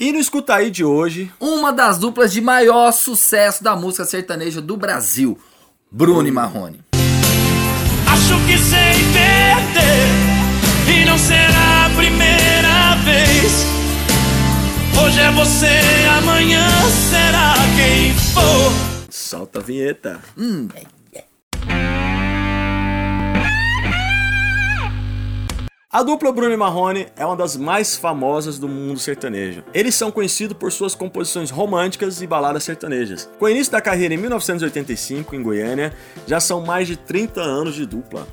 E no Escuta Aí de hoje, Uma das duplas de maior sucesso da música sertaneja do Brasil, Bruno e Marrone. Acho que sei perder e não será a primeira vez. Hoje é você, amanhã será quem for. solta a vinheta. A dupla Bruno e Marrone é uma das mais famosas do mundo sertanejo. Eles são conhecidos por suas composições românticas e baladas sertanejas. Com o início da carreira em 1985 em Goiânia, já são mais de 30 anos de dupla.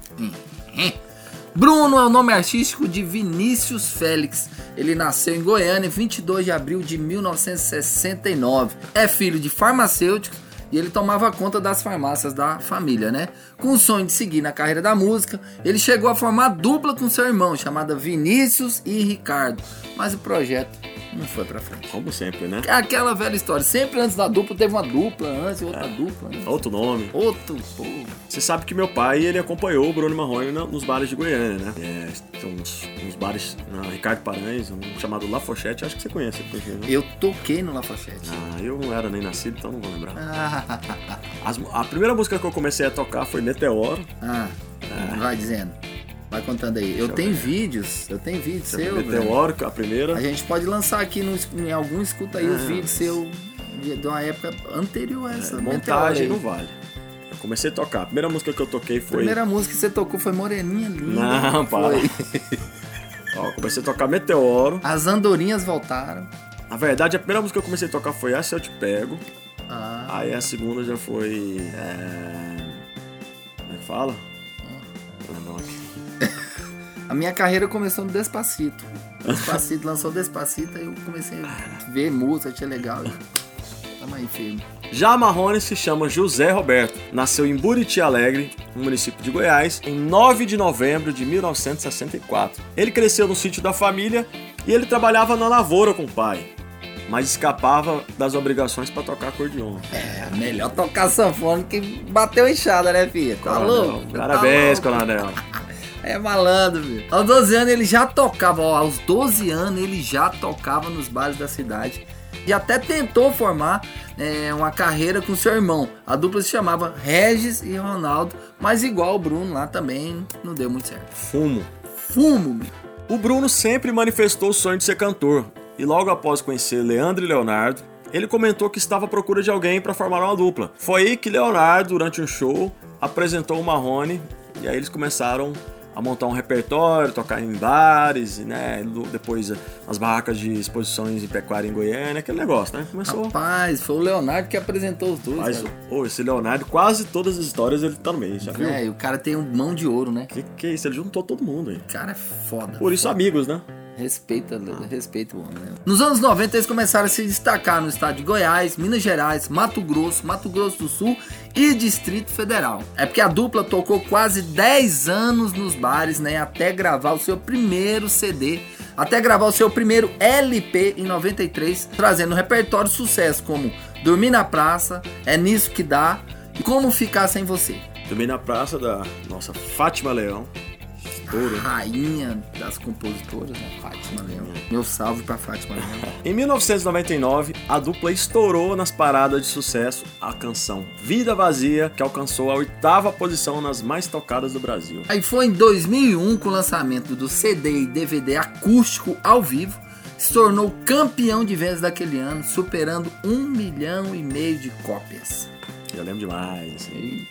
Bruno é o nome artístico de Vinícius Félix. Ele nasceu em Goiânia em 22 de abril de 1969. É filho de farmacêuticos e ele tomava conta das farmácias da família, né? Com o sonho de seguir na carreira da música, ele chegou a formar dupla com seu irmão, chamada Vinícius e Ricardo. Mas o projeto não foi pra frente. Como sempre, né? É aquela velha história. Sempre antes da dupla teve uma dupla, antes outra dupla. Né? Outro nome. Outro, pô. Você sabe que meu pai, ele acompanhou o Bruno Marrone nos bares de Goiânia, né? É, tem uns, uns bares na Ricardo Paranhos, um chamado La Fochette, acho que você conhece. porque, né? Eu toquei no Lafayette. Ah, eu não era nem nascido, então não vou lembrar. Ah, As- a primeira música que eu comecei a tocar foi Meteoro. ah, vai dizendo. Vai contando aí. Eu eu tenho ver. vídeos. Eu tenho vídeo seu. velho. Meteoro, é a primeira. A gente pode lançar aqui no, em algum escuta aí os Ah. vídeos seu de, uma época anterior a essa. É, montagem não vale. Eu comecei a tocar. A primeira música que eu toquei A foi. primeira música que você tocou foi Moreninha Linda. Não, para. Ó, comecei a tocar Meteoro. As andorinhas voltaram. Na verdade, a primeira música que eu comecei a tocar foi Essa Eu Te Pego. Ah, Aí a segunda já foi. É... Como é que fala? Aqui. a minha carreira começou no Despacito. Despacito lançou Despacito, aí eu comecei a ver música, achei legal. e Tamo aí firme. Já Marrone se chama José Roberto. Nasceu em Buriti Alegre, no município de Goiás, em 9 de novembro de 1964. Ele cresceu no sítio da família e ele trabalhava na lavoura com o pai, mas escapava das obrigações para tocar acordeon. É, melhor tocar sanfona que bateu enxada, né, filha? Tá louco? Parabéns, Tá louco. Coronel. É malandro, viu? Aos 12 anos ele já tocava, ó, aos 12 anos ele já tocava nos bares da cidade. E até tentou formar é, uma carreira com seu irmão. A dupla se chamava Regis e Ronaldo, mas igual o Bruno lá também não deu muito certo. Fumo. Fumo, bicho. O Bruno sempre manifestou o sonho de ser cantor, e logo após conhecer Leandro e Leonardo, ele comentou que estava à procura de alguém para formar uma dupla. Foi aí que Leonardo, durante um show, apresentou o Marrone, e aí eles começaram a montar um repertório, tocar em bares, né, depois eh, as barracas de exposições em pecuária em Goiânia, aquele negócio, né? Começou. Rapaz, foi o Leonardo que apresentou os dois. Mas, ô, esse Leonardo, quase todas as histórias ele tá no meio, já viu? É, e o cara tem um mão de ouro, né? Que que é isso? Ele juntou todo mundo aí. O cara é foda. Por isso, amigos, né? Respeita, respeita o homem. Né? Nos anos 90 eles começaram a se destacar no estado de Goiás, Minas Gerais, Mato Grosso, Mato Grosso do Sul e Distrito Federal. É porque a dupla tocou quase 10 anos nos bares, né, até gravar o seu primeiro CD, até gravar o seu primeiro LP em 93, trazendo no repertório sucesso como Dormir na Praça, É Nisso Que Dá e Como Ficar Sem Você. Também na praça da nossa Fátima Leão. Estouro. Rainha das compositoras, né? Fátima Leão. Meu salve pra Fátima Leão. Em 1999, a dupla estourou nas paradas de sucesso a canção Vida Vazia, que alcançou a oitava posição nas mais tocadas do Brasil. Aí foi em 2001 com o lançamento do CD e DVD acústico ao vivo, se tornou campeão de vendas daquele ano, superando um milhão e meio de cópias. Eu lembro demais. Assim.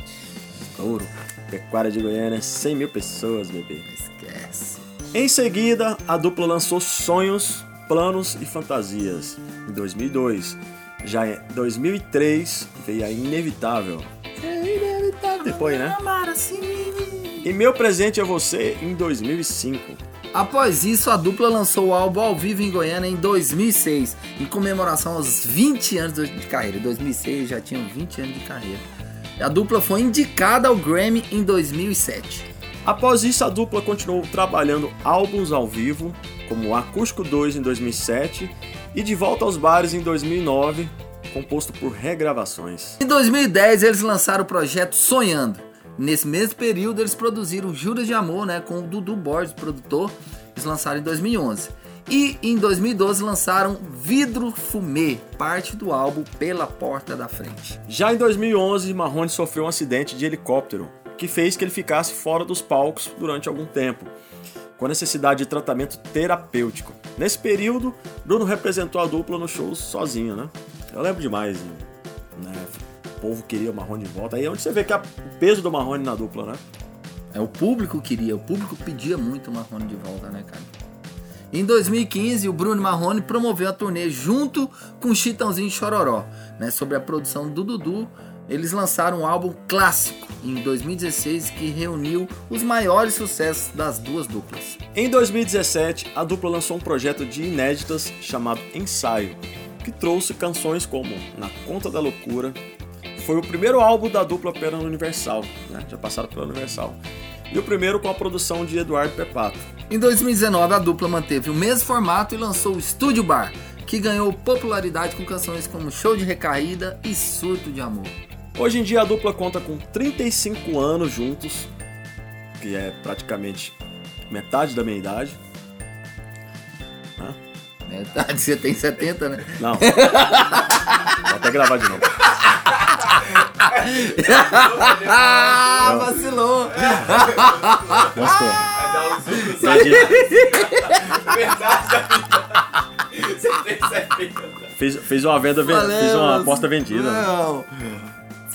Estouro. Pecuária de Goiânia, 100 mil pessoas, bebê. Esquece. Em seguida, a dupla lançou Sonhos, Planos e Fantasias, em 2002. Já em 2003 veio a Inevitável. Depois, né? Amar assim. E Meu Presente é Você, em 2005. Após isso, a dupla lançou o álbum ao vivo em Goiânia em 2006, em comemoração aos 20 anos de carreira. Em 2006 já tinham 20 anos de carreira. A dupla foi indicada ao Grammy em 2007. Após isso, a dupla continuou trabalhando álbuns ao vivo, como o Acústico 2 em 2007 e De Volta aos Bares em 2009, composto por regravações. Em 2010 eles lançaram o projeto Sonhando. Nesse mesmo período eles produziram Juras de Amor, né, com o Dudu Borges, produtor. Eles lançaram em 2011. E em 2012 lançaram Vidro Fumê, parte do álbum Pela Porta da Frente. Já em 2011, Marrone sofreu um acidente de helicóptero que fez que ele ficasse fora dos palcos durante algum tempo, com necessidade de tratamento terapêutico. Nesse período, Bruno representou a dupla no show sozinho, né? Eu lembro demais, né? O povo queria o Marrone de volta. Aí é onde você vê que é o peso do Marrone na dupla, né? É, o público queria, o público pedia muito o Marrone de volta, né, cara? Em 2015, o Bruno Marrone promoveu a turnê junto com Chitãozinho Chororó, né, sobre a produção do Dudu. Eles lançaram um álbum clássico em 2016 que reuniu os maiores sucessos das duas duplas. Em 2017, a dupla lançou um projeto de inéditas chamado Ensaio, que trouxe canções como Na Conta da Loucura. Foi o primeiro álbum da dupla pela Universal, né? já passaram pela Universal. E o primeiro com a produção de Eduardo Pepato. Em 2019, a dupla manteve o mesmo formato e lançou o Estúdio Bar, que ganhou popularidade com canções como Show de Recaída e Surto de Amor. Hoje em dia a dupla conta com 35 anos juntos, que é praticamente metade da minha idade. Hã? Metade, você tem 70, né? Não. Vou até gravar de novo. Ah, vacilou! Gostou. Fez, fez uma venda, Falei, fez uma aposta vendida. né? Não.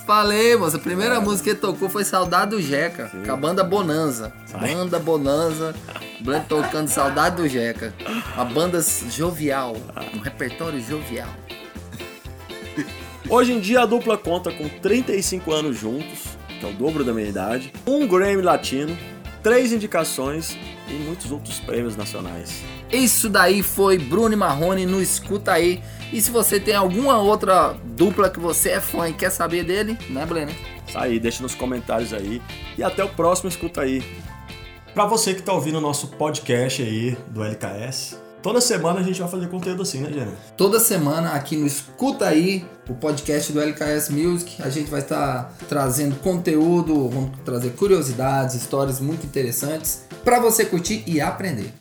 Falei, moça. A primeira música que tocou foi Saudade do Jeca, com a banda Bonanza. Ai. Banda Bonanza. Brand tocando Saudade do Jeca. Uma banda jovial. Um repertório jovial. Hoje em dia a dupla conta com 35 anos juntos, que é o dobro da minha idade, um Grammy Latino, três indicações e muitos outros prêmios nacionais. Isso daí foi Bruno e Marrone no Escuta Aí. E se você tem alguma outra dupla que você é fã e quer saber dele, né, Blena? Isso aí, deixa nos comentários aí e até o próximo Escuta Aí. Pra você que tá ouvindo o nosso podcast aí do LKS, toda semana a gente vai fazer conteúdo assim, né, Jana? Toda semana aqui no Escuta Aí, o podcast do LKS Music, a gente vai estar trazendo conteúdo, vamos trazer curiosidades, histórias muito interessantes para você curtir e aprender.